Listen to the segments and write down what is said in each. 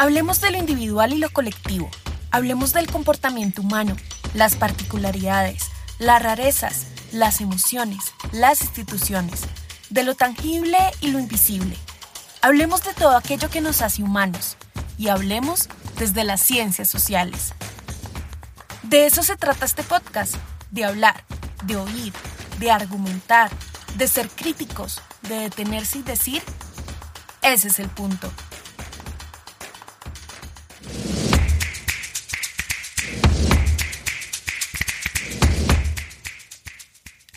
Hablemos de lo individual y lo colectivo. Hablemos del comportamiento humano, las particularidades, las rarezas, las emociones, las instituciones, de lo tangible y lo invisible. Hablemos de todo aquello que nos hace humanos y hablemos desde las ciencias sociales. De eso se trata este podcast, de hablar, de oír, de argumentar, de ser críticos, de detenerse y decir, ese es el punto.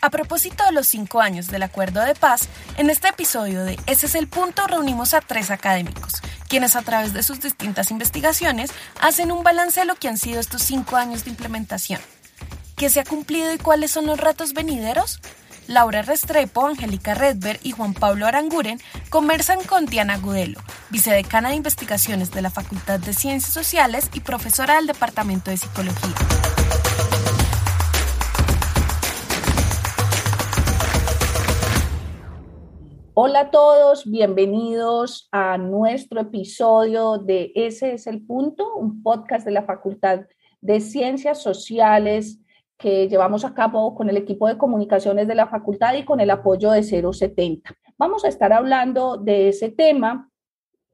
A propósito de los cinco años del Acuerdo de Paz, en este episodio de Ese es el punto reunimos a tres académicos, quienes a través de sus distintas investigaciones hacen un balance de lo que han sido estos cinco años de implementación. ¿Qué se ha cumplido y cuáles son los retos venideros? Laura Restrepo, Angélica Redberg y Juan Pablo Aranguren conversan con Diana Gudelo, vicedecana de investigaciones de la Facultad de Ciencias Sociales y profesora del Departamento de Psicología. Hola a todos, bienvenidos a nuestro episodio de Ese es el punto, un podcast de la Facultad de Ciencias Sociales que llevamos a cabo con el equipo de comunicaciones de la facultad y con el apoyo de 070. Vamos a estar hablando de ese tema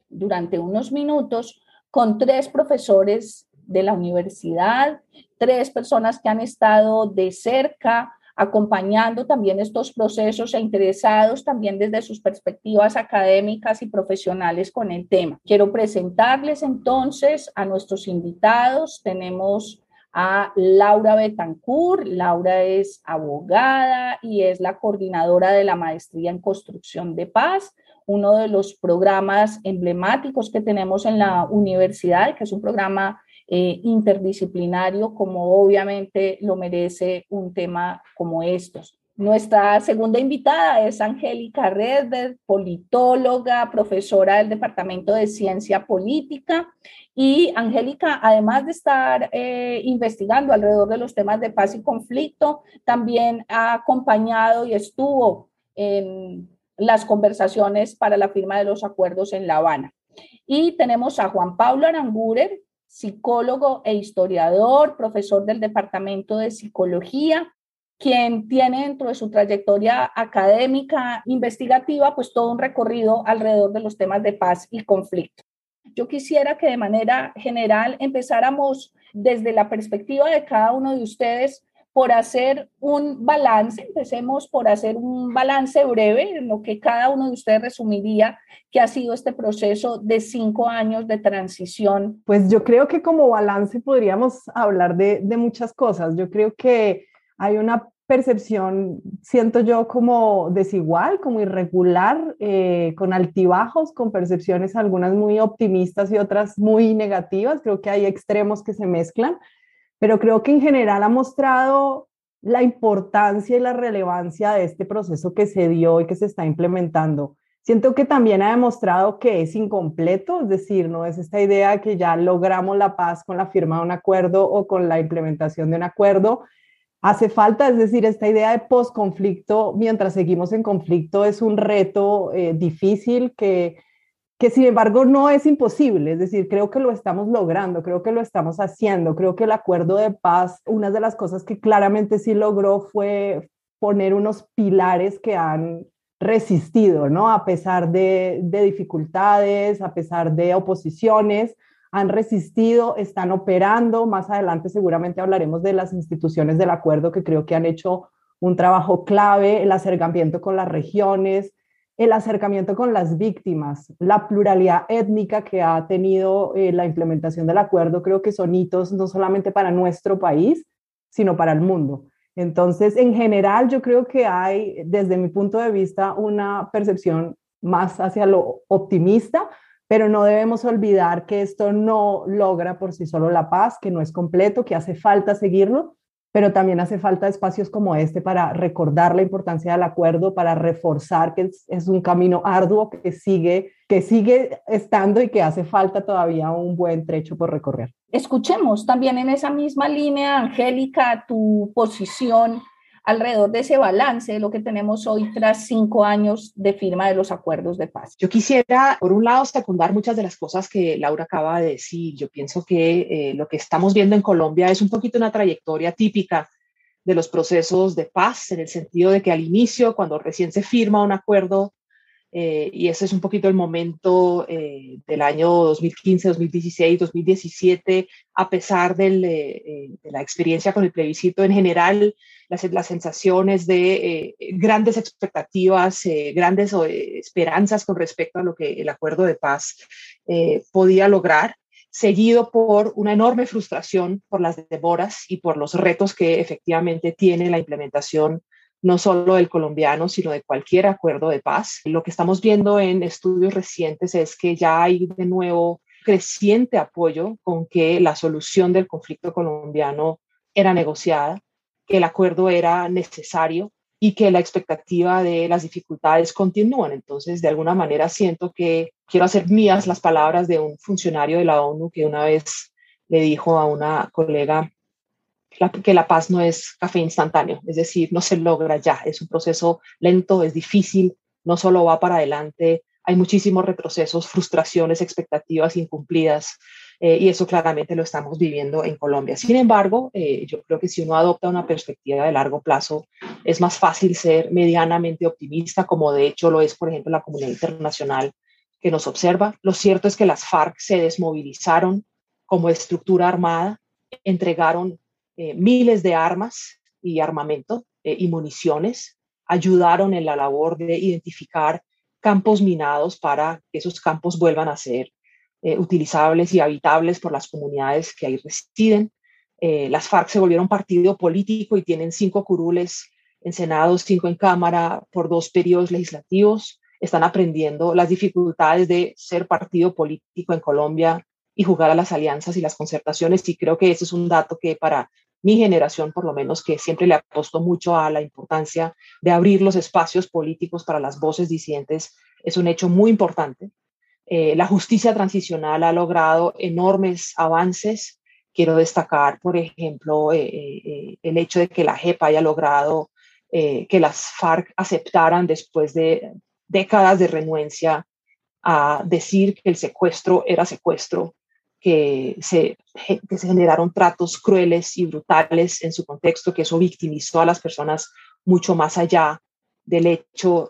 durante unos minutos con tres profesores de la universidad, tres personas que han estado de cerca acompañando también estos procesos e interesados también desde sus perspectivas académicas y profesionales con el tema. Quiero presentarles entonces a nuestros invitados. Tenemos a Laura Betancourt. Laura es abogada y es la coordinadora de la maestría en construcción de paz, uno de los programas emblemáticos que tenemos en la universidad, que es un programa eh, interdisciplinario, como obviamente lo merece un tema como estos. Nuestra segunda invitada es Angélica Redberg, politóloga, profesora del Departamento de Ciencia Política. Y Angélica, además de estar eh, investigando alrededor de los temas de paz y conflicto, también ha acompañado y estuvo en las conversaciones para la firma de los acuerdos en La Habana. Y tenemos a Juan Pablo Aranguren, psicólogo e historiador, profesor del Departamento de Psicología, quien tiene dentro de su trayectoria académica investigativa pues todo un recorrido alrededor de los temas de paz y conflicto. Yo quisiera que de manera general empezáramos desde la perspectiva de cada uno de ustedes por hacer un balance, empecemos por hacer un balance breve en lo que cada uno de ustedes resumiría que ha sido este proceso de cinco años de transición. Pues yo creo que como balance podríamos hablar de, de muchas cosas. Yo creo que hay una percepción, siento yo, como desigual, como irregular, eh, con altibajos, con percepciones algunas muy optimistas y otras muy negativas. Creo que hay extremos que se mezclan pero creo que en general ha mostrado la importancia y la relevancia de este proceso que se dio y que se está implementando. Siento que también ha demostrado que es incompleto, es decir, no es esta idea de que ya logramos la paz con la firma de un acuerdo o con la implementación de un acuerdo. Hace falta, es decir, esta idea de posconflicto mientras seguimos en conflicto es un reto eh, difícil que que sin embargo no es imposible, es decir, creo que lo estamos logrando, creo que lo estamos haciendo, creo que el acuerdo de paz, una de las cosas que claramente sí logró fue poner unos pilares que han resistido, ¿no? A pesar de, dificultades, a pesar de oposiciones, han resistido, están operando. Más adelante seguramente hablaremos de las instituciones del acuerdo que creo que han hecho un trabajo clave, el acercamiento con las regiones, el acercamiento con las víctimas, la pluralidad étnica que ha tenido eh, la implementación del acuerdo, creo que son hitos no solamente para nuestro país, sino para el mundo. Entonces, en general, yo creo que hay, desde mi punto de vista, una percepción más hacia lo optimista, pero no debemos olvidar que esto no logra por sí solo la paz, que no es completo, que hace falta seguirlo, pero también hace falta espacios como este para recordar la importancia del acuerdo, para reforzar que es, un camino arduo que sigue, que sigue estando y que hace falta todavía un buen trecho por recorrer. Escuchemos también en esa misma línea, Angélica, tu posición alrededor de ese balance de lo que tenemos hoy tras cinco años de firma de los acuerdos de paz. Yo quisiera, por un lado, secundar muchas de las cosas que Laura acaba de decir. Yo pienso que eh, lo que estamos viendo en Colombia es un poquito una trayectoria típica de los procesos de paz, en el sentido de que al inicio, cuando recién se firma un acuerdo, eh, y ese es un poquito el momento eh, del año 2015, 2016, 2017, a pesar del, de la experiencia con el plebiscito en general, las, las sensaciones de grandes expectativas, grandes esperanzas con respecto a lo que el acuerdo de paz podía lograr seguido por una enorme frustración por las demoras y por los retos que efectivamente tiene la implementación no solo del colombiano, sino de cualquier acuerdo de paz. Lo que estamos viendo en estudios recientes es que ya hay de nuevo creciente apoyo con que la solución del conflicto colombiano era negociada, que el acuerdo era necesario y que la expectativa de las dificultades continúan. Entonces, de alguna manera siento que quiero hacer mías las palabras de un funcionario de la ONU que una vez le dijo a una colega que la paz no es café instantáneo, es decir, no se logra ya, es un proceso lento, es difícil, no solo va para adelante, hay muchísimos retrocesos, frustraciones, expectativas incumplidas, eh, y eso claramente lo estamos viviendo en Colombia. Sin embargo, eh, yo creo que si uno adopta una perspectiva de largo plazo, es más fácil ser medianamente optimista, como de hecho lo es, por ejemplo, la comunidad internacional que nos observa. Lo cierto es que las FARC se desmovilizaron como estructura armada, entregaron eh, miles de armas y armamento y municiones, ayudaron en la labor de identificar campos minados para que esos campos vuelvan a ser eh, utilizables y habitables por las comunidades que ahí residen. Eh, las FARC se volvieron partido político y tienen cinco curules en Senado, cinco en Cámara por dos periodos legislativos. Están aprendiendo las dificultades de ser partido político en Colombia y jugar a las alianzas y las concertaciones. Y creo que ese es un dato que para mi generación, por lo menos, que siempre le apostó mucho a la importancia de abrir los espacios políticos para las voces disidentes, es un hecho muy importante. Eh, la justicia transicional ha logrado enormes avances. Quiero destacar, por ejemplo, eh, eh, el hecho de que la JEP haya logrado que las FARC aceptaran después de décadas de renuencia a decir que el secuestro era secuestro, que se, que se generaron tratos crueles y brutales en su contexto, que eso victimizó a las personas mucho más allá del hecho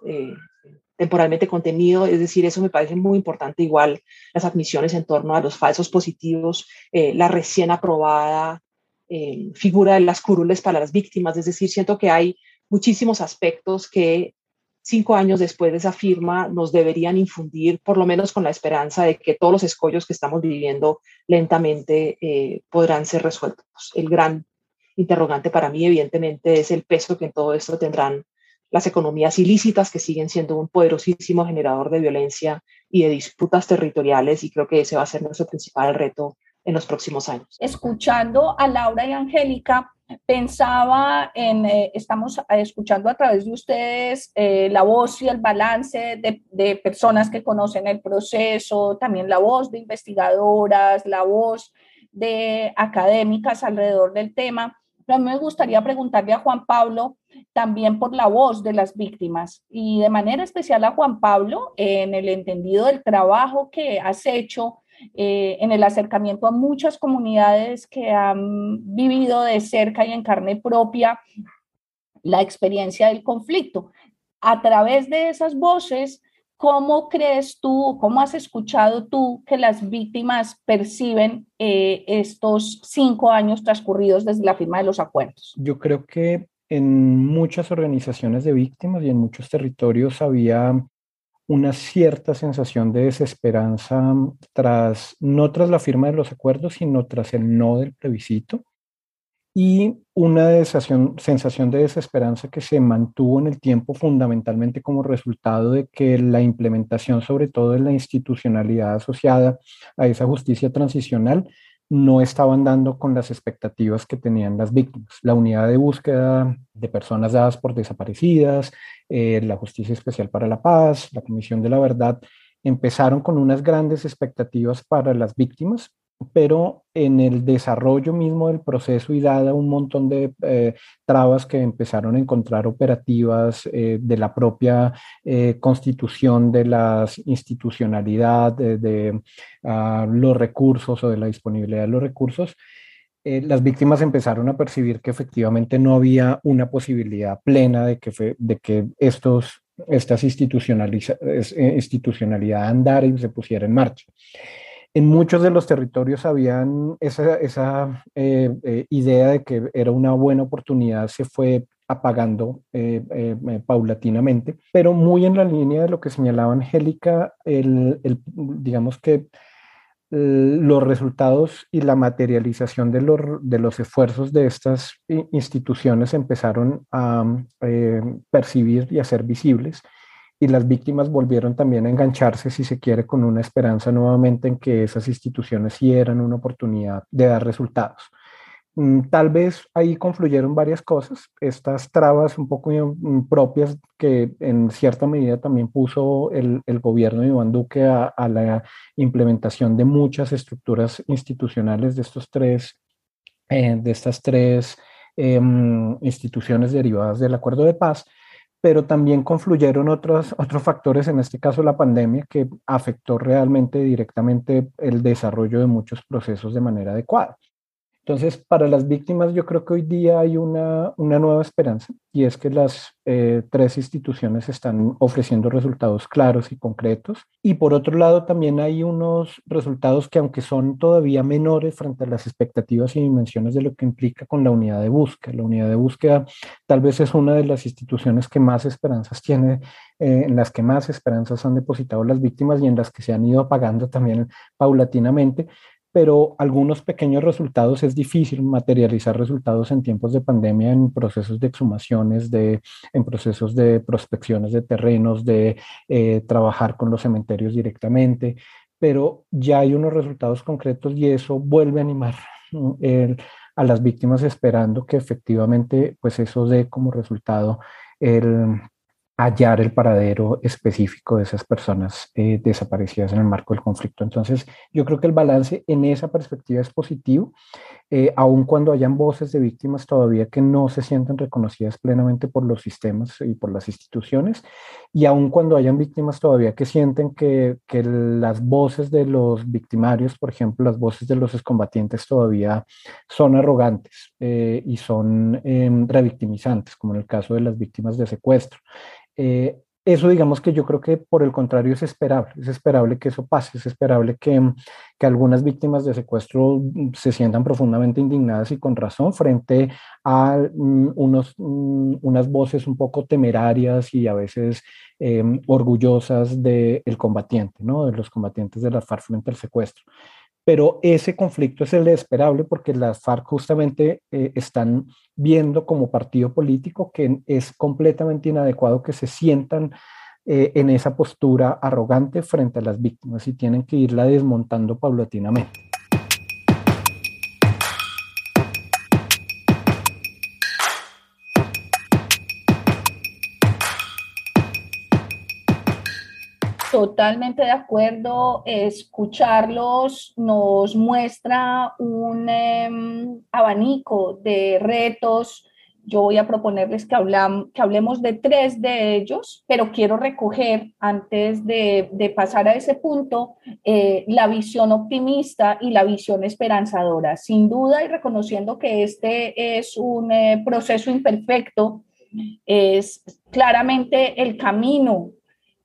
temporalmente contenido, es decir, eso me parece muy importante, igual las admisiones en torno a los falsos positivos, eh, la recién aprobada eh, figura de las curules para las víctimas, es decir, siento que hay muchísimos aspectos que cinco años después de esa firma nos deberían infundir, por lo menos con la esperanza de que todos los escollos que estamos viviendo lentamente eh, podrán ser resueltos. El gran interrogante para mí, evidentemente, es el peso que en todo esto tendrán las economías ilícitas que siguen siendo un poderosísimo generador de violencia y de disputas territoriales y creo que ese va a ser nuestro principal reto en los próximos años. Escuchando a Laura y Angélica, pensaba en, eh, estamos escuchando a través de ustedes eh, la voz y el balance de, de, personas que conocen el proceso, también la voz de investigadoras, la voz de académicas alrededor del tema. Pero a mí me gustaría preguntarle a Juan Pablo también por la voz de las víctimas y de manera especial a Juan Pablo en el entendido del trabajo que has hecho eh, en el acercamiento a muchas comunidades que han vivido de cerca y en carne propia la experiencia del conflicto. A través de esas voces, ¿cómo crees tú, cómo has escuchado tú que las víctimas perciben eh, estos cinco años transcurridos desde la firma de los acuerdos? Yo creo que en muchas organizaciones de víctimas y en muchos territorios había una cierta sensación de desesperanza tras, no tras la firma de los acuerdos, sino tras el no del plebiscito, y una sensación de desesperanza que se mantuvo en el tiempo fundamentalmente como resultado de que la implementación, sobre todo de la institucionalidad asociada a esa justicia transicional, no estaban dando con las expectativas que tenían las víctimas. La unidad de búsqueda de personas dadas por desaparecidas, eh, la Justicia Especial para la Paz, la Comisión de la Verdad, empezaron con unas grandes expectativas para las víctimas pero en el desarrollo mismo del proceso y dada un montón de eh, trabas que empezaron a encontrar operativas eh, de la propia eh, constitución de la institucionalidad, de, ah, los recursos o de la disponibilidad de los recursos, las víctimas empezaron a percibir que efectivamente no había una posibilidad plena de que, de que estos, estas institucionalidad andara y se pusiera en marcha en muchos de los territorios habían esa, eh, eh, idea de que era una buena oportunidad, se fue apagando eh, paulatinamente, pero muy en la línea de lo que señalaba Angélica, el, digamos que los resultados y la materialización de los esfuerzos de estas instituciones empezaron a percibir y a ser visibles y las víctimas volvieron también a engancharse, si se quiere, con una esperanza nuevamente en que esas instituciones sí eran una oportunidad de dar resultados. Mm, tal vez ahí confluyeron varias cosas, estas trabas un poco mm, propias que en cierta medida también puso el, gobierno de Iván Duque a, la implementación de muchas estructuras institucionales de estos tres, eh, de estas tres em, instituciones derivadas del acuerdo de paz, pero también confluyeron otros, otros factores, en este caso la pandemia, que afectó realmente directamente el desarrollo de muchos procesos de manera adecuada. Entonces, para las víctimas yo creo que hoy día hay una, una nueva esperanza y es que las eh, tres instituciones están ofreciendo resultados claros y concretos. Y por otro lado, también hay unos resultados que aunque son todavía menores frente a las expectativas y dimensiones de lo que implica con la unidad de búsqueda. La unidad de búsqueda tal vez es una de las instituciones que más esperanzas tiene, eh, en las que más esperanzas han depositado las víctimas y en las que se han ido apagando también paulatinamente pero algunos pequeños resultados es difícil materializar resultados en tiempos de pandemia en procesos de exhumaciones, de, en procesos de prospecciones de terrenos, de eh, trabajar con los cementerios directamente, pero ya hay unos resultados concretos y eso vuelve a animar a las víctimas esperando que efectivamente pues eso dé como resultado el hallar el paradero específico de esas personas eh, desaparecidas en el marco del conflicto. Entonces, yo creo que el balance en esa perspectiva es positivo, eh, aun cuando hayan voces de víctimas todavía que no se sienten reconocidas plenamente por los sistemas y por las instituciones, y aun cuando hayan víctimas todavía que sienten que, que las voces de los victimarios, por ejemplo, las voces de los excombatientes todavía son arrogantes eh, y son em, revictimizantes, como en el caso de las víctimas de secuestro. Eh, eso digamos que yo creo que por el contrario es esperable, es esperable que eso pase, es esperable que, que, algunas víctimas de secuestro se sientan profundamente indignadas y con razón frente a mm, unos, mm, unas voces un poco temerarias y a veces em, orgullosas del combatiente, ¿no? de los combatientes de la FARC frente al secuestro pero ese conflicto es el esperable porque las FARC justamente eh, están viendo como partido político que es completamente inadecuado que se sientan eh, en esa postura arrogante frente a las víctimas y tienen que irla desmontando paulatinamente. Totalmente de acuerdo. Escucharlos nos muestra un em, abanico de retos. Yo voy a proponerles que, que hablemos de tres de ellos, pero quiero recoger, antes de, pasar a ese punto, eh, la visión optimista y la visión esperanzadora. Sin duda, y reconociendo que este es un eh, proceso imperfecto, es claramente el camino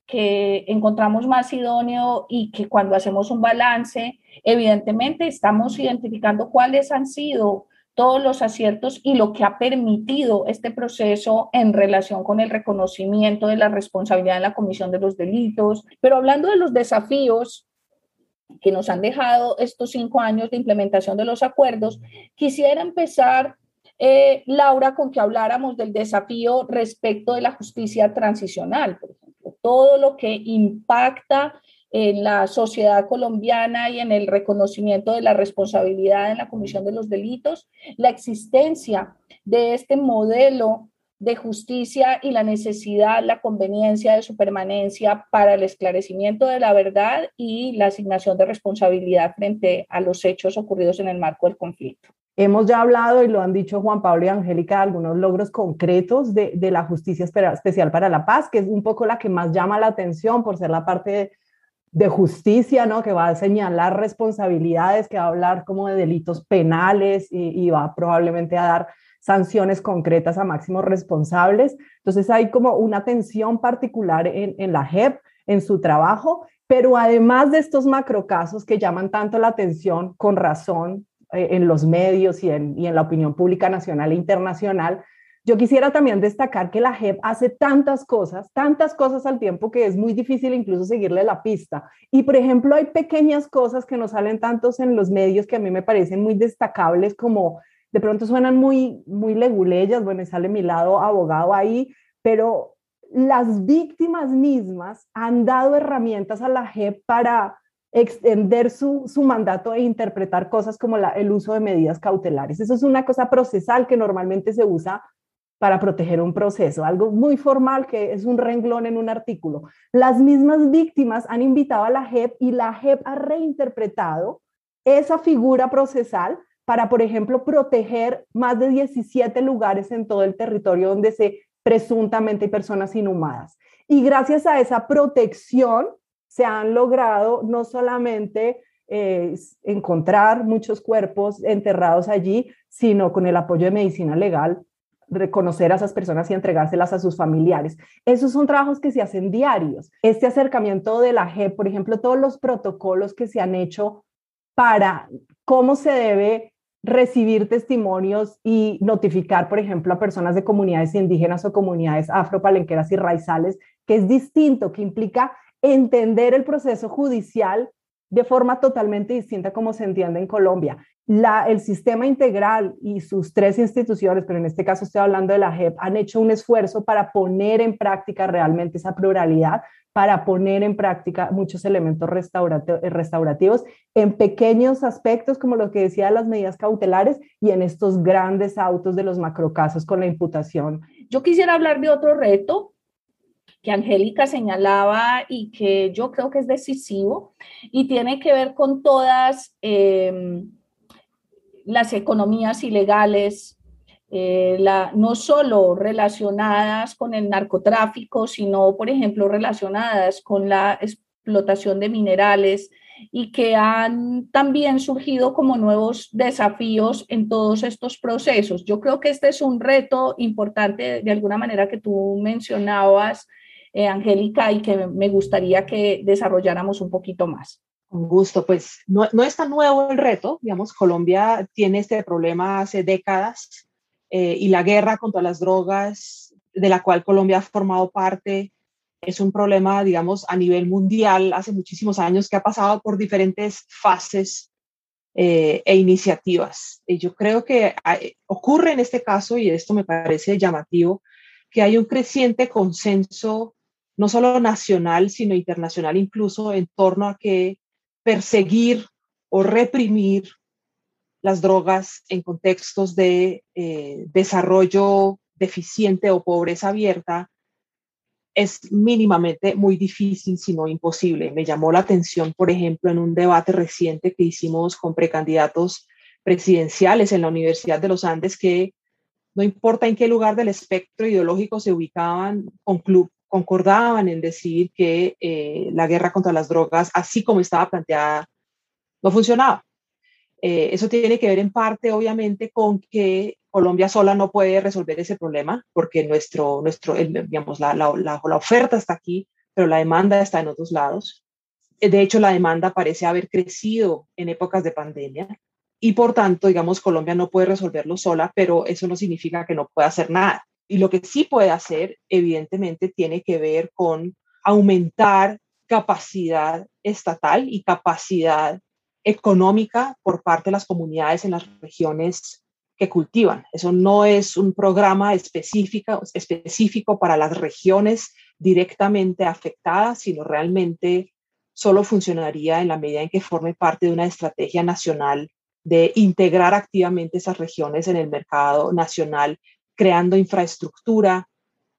que encontramos más idóneo y que cuando hacemos un balance, evidentemente estamos identificando cuáles han sido todos los aciertos y lo que ha permitido este proceso en relación con el reconocimiento de la responsabilidad en la comisión de los delitos. Pero hablando de los desafíos que nos han dejado estos cinco años de implementación de los acuerdos, quisiera empezar, eh, Laura, con que habláramos del desafío respecto de la justicia transicional, todo lo que impacta en la sociedad colombiana y en el reconocimiento de la responsabilidad en la comisión de los delitos, la existencia de este modelo de justicia y la necesidad, la conveniencia de su permanencia para el esclarecimiento de la verdad y la asignación de responsabilidad frente a los hechos ocurridos en el marco del conflicto. Hemos ya hablado, y lo han dicho Juan Pablo y Angélica, de algunos logros concretos de, de, la Justicia Especial para la Paz, que es un poco la que más llama la atención por ser la parte de, justicia, ¿no? Que va a señalar responsabilidades, que va a hablar como de delitos penales y, y va probablemente a dar sanciones concretas a máximos responsables. Entonces hay como una atención particular en, en la JEP, en su trabajo, pero además de estos macrocasos que llaman tanto la atención con razón eh, en los medios y en, y en la opinión pública nacional e internacional, yo quisiera también destacar que la JEP hace tantas cosas, tantas cosas al tiempo que es muy difícil incluso seguirle la pista. Y por ejemplo, hay pequeñas cosas que no salen tantos en los medios que a mí me parecen muy destacables como de pronto suenan muy, muy leguleyas, bueno, sale mi lado abogado ahí, pero las víctimas mismas han dado herramientas a la JEP para extender su, su mandato e interpretar cosas como el uso de medidas cautelares. Eso es una cosa procesal que normalmente se usa para proteger un proceso, algo muy formal que es un renglón en un artículo. Las mismas víctimas han invitado a la JEP y la JEP ha reinterpretado esa figura procesal para, por ejemplo, proteger más de 17 lugares en todo el territorio donde se presuntamente hay personas inhumadas. Y gracias a esa protección se han logrado no solamente eh, encontrar muchos cuerpos enterrados allí, sino con el apoyo de medicina legal, reconocer a esas personas y entregárselas a sus familiares. Esos son trabajos que se hacen diarios. Este acercamiento de la JEP, por ejemplo, todos los protocolos que se han hecho para cómo se debe recibir testimonios y notificar, por ejemplo, a personas de comunidades indígenas o comunidades afropalenqueras y raizales, que es distinto, que implica entender el proceso judicial de forma totalmente distinta como se entiende en Colombia. El sistema integral y sus tres instituciones, pero en este caso estoy hablando de la JEP, han hecho un esfuerzo para poner en práctica realmente esa pluralidad, para poner en práctica muchos elementos eh, restaurativos en pequeños aspectos, como lo que decía de las medidas cautelares, y en estos grandes autos de los macrocasos con la imputación. Yo quisiera hablar de otro reto que Angélica señalaba y que yo creo que es decisivo y tiene que ver con todas eh, las economías ilegales eh, no solo relacionadas con el narcotráfico, sino, por ejemplo, relacionadas con la explotación de minerales y que han también surgido como nuevos desafíos en todos estos procesos. Yo creo que este es un reto importante, de alguna manera, que tú mencionabas, eh, Angélica, y que me gustaría que desarrolláramos un poquito más. Con gusto, pues no, no es tan nuevo el reto, digamos, Colombia tiene este problema hace décadas eh, y la guerra contra las drogas, de la cual Colombia ha formado parte, es un problema, digamos, a nivel mundial hace muchísimos años que ha pasado por diferentes fases eh, e iniciativas. Y yo creo que ocurre en este caso, y esto me parece llamativo, que hay un creciente consenso, no solo nacional, sino internacional incluso, en torno a que perseguir o reprimir las drogas en contextos de eh, desarrollo deficiente o pobreza abierta es mínimamente muy difícil, si no imposible. Me llamó la atención, por ejemplo, en un debate reciente que hicimos con precandidatos presidenciales en la Universidad de los Andes, que no importa en qué lugar del espectro ideológico se ubicaban, concordaban en decir que eh, la guerra contra las drogas, así como estaba planteada, no funcionaba. Eh, eso tiene que ver en parte, obviamente, con que Colombia sola no puede resolver ese problema, porque nuestro, nuestro, digamos, la, la, la, oferta está aquí, pero la demanda está en otros lados. Eh, de hecho, la demanda parece haber crecido en épocas de pandemia y por tanto, digamos, Colombia no puede resolverlo sola, pero eso no significa que no pueda hacer nada. Y lo que sí puede hacer, evidentemente, tiene que ver con aumentar capacidad estatal y capacidad económica por parte de las comunidades en las regiones que cultivan. Eso no es un programa específico, específico para las regiones directamente afectadas, sino realmente solo funcionaría en la medida en que forme parte de una estrategia nacional de integrar activamente esas regiones en el mercado nacional creando infraestructura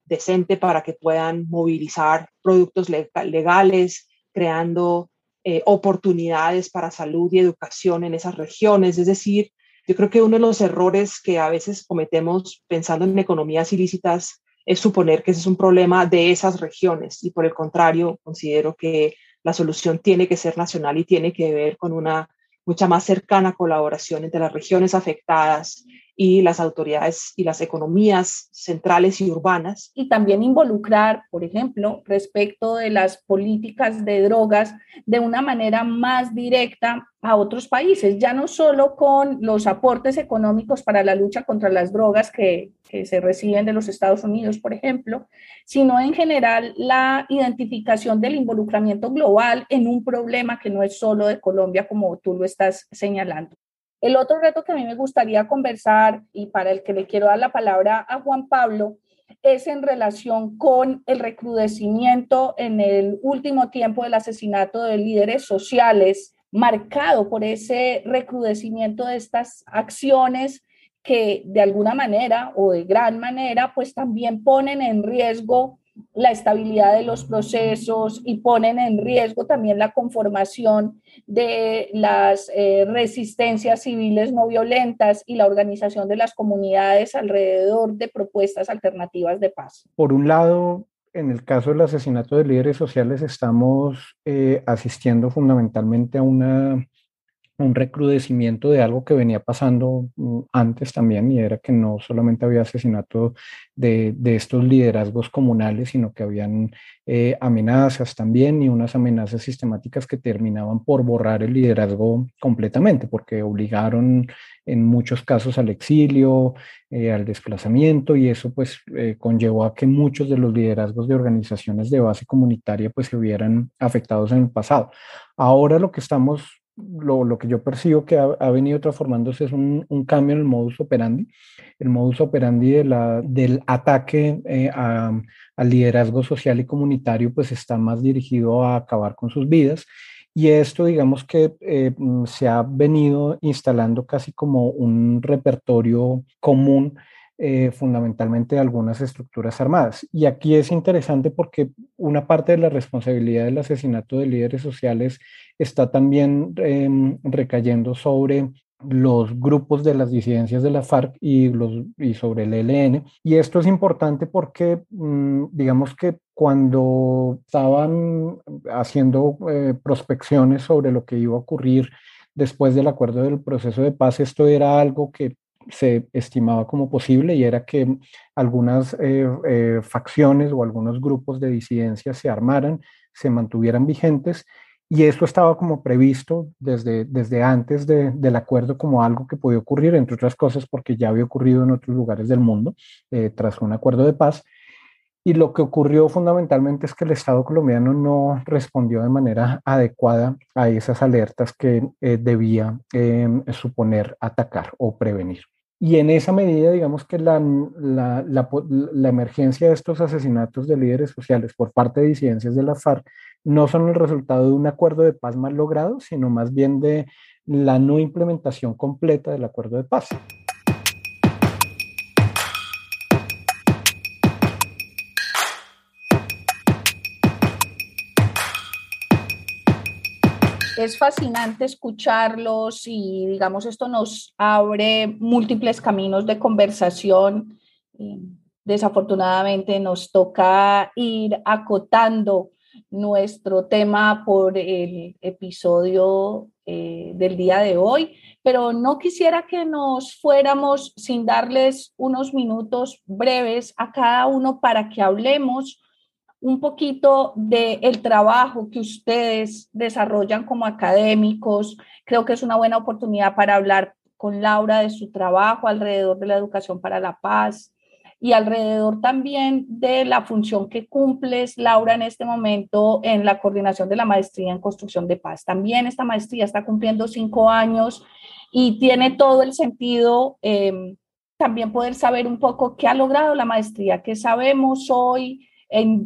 decente para que puedan movilizar productos legales, creando eh, oportunidades para salud y educación en esas regiones. Es decir, yo creo que uno de los errores que a veces cometemos pensando en economías ilícitas es suponer que ese es un problema de esas regiones y por el contrario, considero que la solución tiene que ser nacional y tiene que ver con una mucha más cercana colaboración entre las regiones afectadas y las autoridades y las economías centrales y urbanas. Y también involucrar, por ejemplo, respecto de las políticas de drogas de una manera más directa a otros países, ya no solo con los aportes económicos para la lucha contra las drogas que, que se reciben de los Estados Unidos, por ejemplo, sino en general la identificación del involucramiento global en un problema que no es solo de Colombia, como tú lo estás señalando. El otro reto que a mí me gustaría conversar y para el que le quiero dar la palabra a Juan Pablo es en relación con el recrudecimiento en el último tiempo del asesinato de líderes sociales, marcado por ese recrudecimiento de estas acciones que de alguna manera o de gran manera pues también ponen en riesgo la estabilidad de los procesos y ponen en riesgo también la conformación de las eh, resistencias civiles no violentas y la organización de las comunidades alrededor de propuestas alternativas de paz. Por un lado, en el caso del asesinato de líderes sociales estamos eh, asistiendo fundamentalmente a una un recrudecimiento de algo que venía pasando mm, antes también, y era que no solamente había asesinato de, de estos liderazgos comunales, sino que habían eh, amenazas también y unas amenazas sistemáticas que terminaban por borrar el liderazgo completamente, porque obligaron en muchos casos al exilio, eh, al desplazamiento, y eso pues eh, conllevó a que muchos de los liderazgos de organizaciones de base comunitaria pues se hubieran afectados en el pasado. Ahora lo que estamos lo, lo, que yo percibo que ha, ha venido transformándose es un, un, cambio en el modus operandi. El modus operandi de la, del ataque eh, al liderazgo social y comunitario pues está más dirigido a acabar con sus vidas. Y esto, digamos que eh, se ha venido instalando casi como un repertorio común eh, fundamentalmente algunas estructuras armadas. Y aquí es interesante porque una parte de la responsabilidad del asesinato de líderes sociales está también em, recayendo sobre los grupos de las disidencias de la FARC y, los, y sobre el ELN. Y esto es importante porque, mm, digamos que cuando estaban haciendo eh, prospecciones sobre lo que iba a ocurrir después del acuerdo del proceso de paz, esto era algo que se estimaba como posible y era que algunas eh, eh, facciones o algunos grupos de disidencias se armaran, se mantuvieran vigentes y esto estaba como previsto desde, desde antes del acuerdo como algo que podía ocurrir, entre otras cosas porque ya había ocurrido en otros lugares del mundo eh, tras un acuerdo de paz. Y lo que ocurrió fundamentalmente es que el Estado colombiano no respondió de manera adecuada a esas alertas que debía suponer atacar o prevenir. Y en esa medida, digamos que la, emergencia de estos asesinatos de líderes sociales por parte de disidencias de la FARC no son el resultado de un acuerdo de paz mal logrado, sino más bien de la no implementación completa del acuerdo de paz. Es fascinante escucharlos y digamos esto nos abre múltiples caminos de conversación. Desafortunadamente nos toca ir acotando nuestro tema por el episodio eh, del día de hoy, pero no quisiera que nos fuéramos sin darles unos minutos breves a cada uno para que hablemos un poquito del el trabajo que ustedes desarrollan como académicos. Creo que es una buena oportunidad para hablar con Laura de su trabajo alrededor de la educación para la paz y alrededor también de la función que cumples, Laura, en este momento en la coordinación de la maestría en construcción de paz. También esta maestría está cumpliendo cinco años y tiene todo el sentido eh, también poder saber un poco qué ha logrado la maestría, qué sabemos hoy,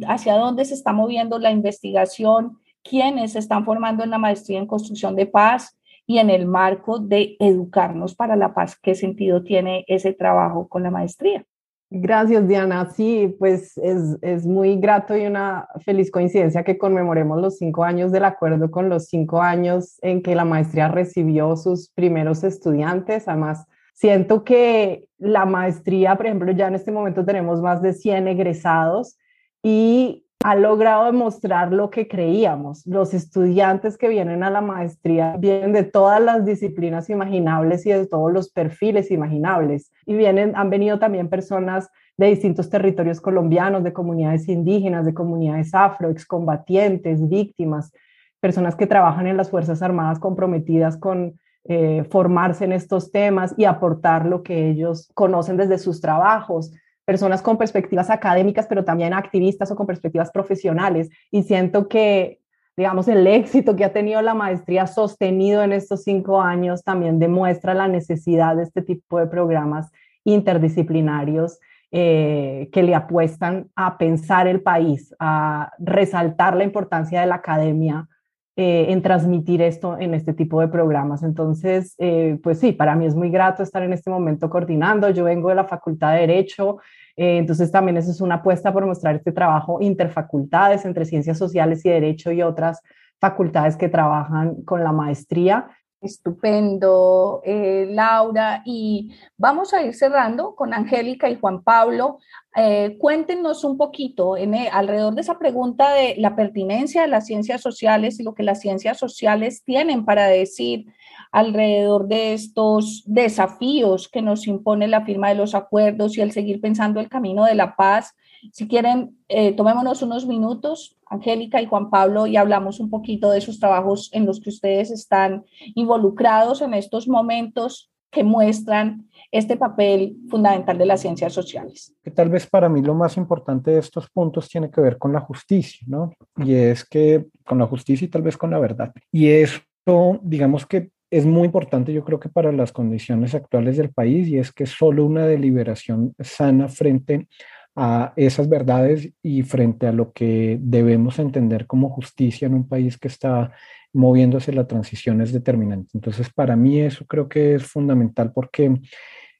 hacia dónde se está moviendo la investigación, quiénes se están formando en la maestría en construcción de paz y en el marco de educarnos para la paz. ¿Qué sentido tiene ese trabajo con la maestría? Gracias, Diana. Sí, pues es, es, muy grato y una feliz coincidencia que conmemoremos los cinco años del acuerdo con los cinco años en que la maestría recibió sus primeros estudiantes. Además, siento que la maestría, por ejemplo, ya en este momento tenemos más de 100 egresados y ha logrado demostrar lo que creíamos. Los estudiantes que vienen a la maestría vienen de todas las disciplinas imaginables y de todos los perfiles imaginables. Y vienen, han venido también personas de distintos territorios colombianos, de comunidades indígenas, de comunidades afro, excombatientes, víctimas, personas que trabajan en las Fuerzas Armadas comprometidas con eh, formarse en estos temas y aportar lo que ellos conocen desde sus trabajos personas con perspectivas académicas, pero también activistas o con perspectivas profesionales. Y siento que, digamos, el éxito que ha tenido la maestría sostenido en estos cinco años también demuestra la necesidad de este tipo de programas interdisciplinarios eh, que le apuestan a pensar el país, a resaltar la importancia de la academia eh, en transmitir esto en este tipo de programas. Entonces, eh, pues sí, para mí es muy grato estar en este momento coordinando. Yo vengo de la Facultad de Derecho, eh, entonces también eso es una apuesta por mostrar este trabajo interfacultades entre ciencias sociales y derecho y otras facultades que trabajan con la maestría. Estupendo, eh, Laura. Y vamos a ir cerrando con Angélica y Juan Pablo. Eh, cuéntenos un poquito en, alrededor de esa pregunta de la pertinencia de las ciencias sociales y lo que las ciencias sociales tienen para decir alrededor de estos desafíos que nos impone la firma de los acuerdos y el seguir pensando el camino de la paz. Si quieren, eh, tomémonos unos minutos, Angélica y Juan Pablo, y hablamos un poquito de esos trabajos en los que ustedes están involucrados en estos momentos que muestran este papel fundamental de las ciencias sociales. Que tal vez para mí lo más importante de estos puntos tiene que ver con la justicia, ¿no? Y es que con la justicia y tal vez con la verdad. Y esto, digamos que es muy importante, yo creo que para las condiciones actuales del país, y es que solo una deliberación sana frente a esas verdades y frente a lo que debemos entender como justicia en un país que está moviéndose la transición es determinante. Entonces, para mí eso creo que es fundamental porque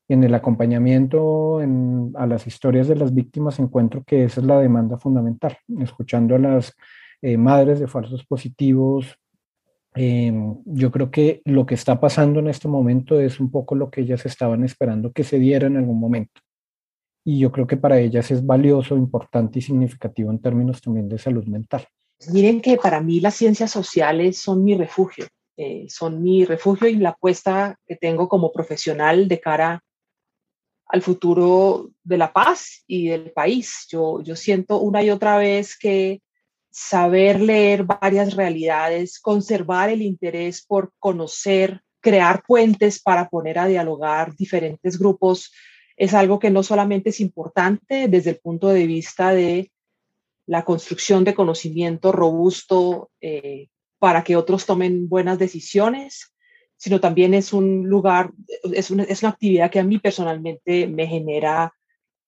en el acompañamiento a las historias de las víctimas encuentro que esa es la demanda fundamental, escuchando a las eh, madres de falsos positivos, Em, yo creo que lo que está pasando en este momento es un poco lo que ellas estaban esperando que se diera en algún momento. Y yo creo que para ellas es valioso, importante y significativo en términos también de salud mental. Miren que para mí las ciencias sociales son mi refugio, eh, son mi refugio y la apuesta que tengo como profesional de cara al futuro de la paz y del país. Yo, yo siento una y otra vez que saber leer varias realidades, conservar el interés por conocer, crear puentes para poner a dialogar diferentes grupos, es algo que no solamente es importante desde el punto de vista de la construcción de conocimiento robusto eh, para que otros tomen buenas decisiones, sino también es un lugar, es una, actividad que a mí personalmente me genera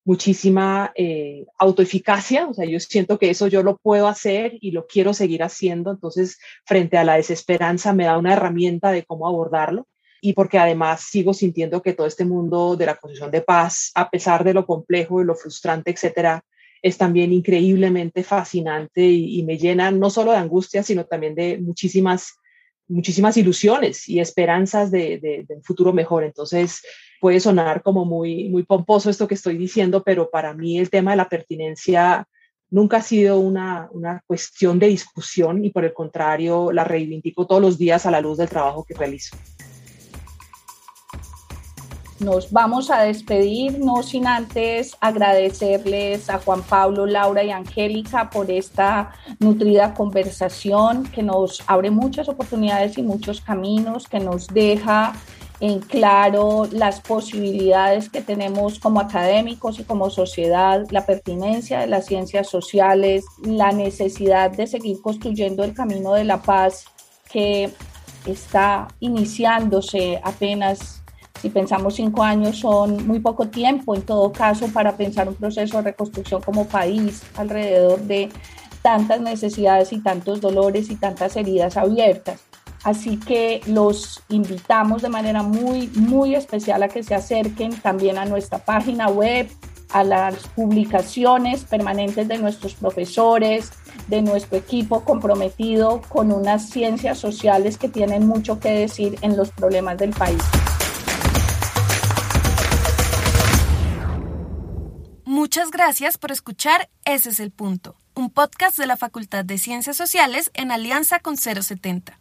muchísima eh, autoeficacia, o sea, yo siento que eso yo lo puedo hacer y lo quiero seguir haciendo, entonces frente a la desesperanza me da una herramienta de cómo abordarlo y porque además sigo sintiendo que todo este mundo de la construcción de paz, a pesar de lo complejo y lo frustrante, etcétera, es también increíblemente fascinante y, me llena no solo de angustia, sino también de muchísimas muchísimas ilusiones y esperanzas de, un futuro mejor. Entonces, puede sonar como muy, muy pomposo esto que estoy diciendo, pero para mí el tema de la pertinencia nunca ha sido una, una, cuestión de discusión y por el contrario la reivindico todos los días a la luz del trabajo que realizo. Nos vamos a despedir, no sin antes agradecerles a Juan Pablo, Laura y Angélica por esta nutrida conversación que nos abre muchas oportunidades y muchos caminos, que nos deja en claro las posibilidades que tenemos como académicos y como sociedad, la pertinencia de las ciencias sociales, la necesidad de seguir construyendo el camino de la paz que está iniciándose apenas. Si pensamos cinco años son muy poco tiempo en todo caso para pensar un proceso de reconstrucción como país alrededor de tantas necesidades y tantos dolores y tantas heridas abiertas. Así que los invitamos de manera muy, muy especial a que se acerquen también a nuestra página web, a las publicaciones permanentes de nuestros profesores, de nuestro equipo comprometido con unas ciencias sociales que tienen mucho que decir en los problemas del país. Muchas gracias por escuchar Ese es el punto, un podcast de la Facultad de Ciencias Sociales en alianza con 070.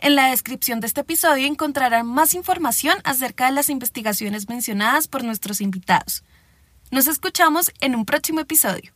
En la descripción de este episodio encontrarán más información acerca de las investigaciones mencionadas por nuestros invitados. Nos escuchamos en un próximo episodio.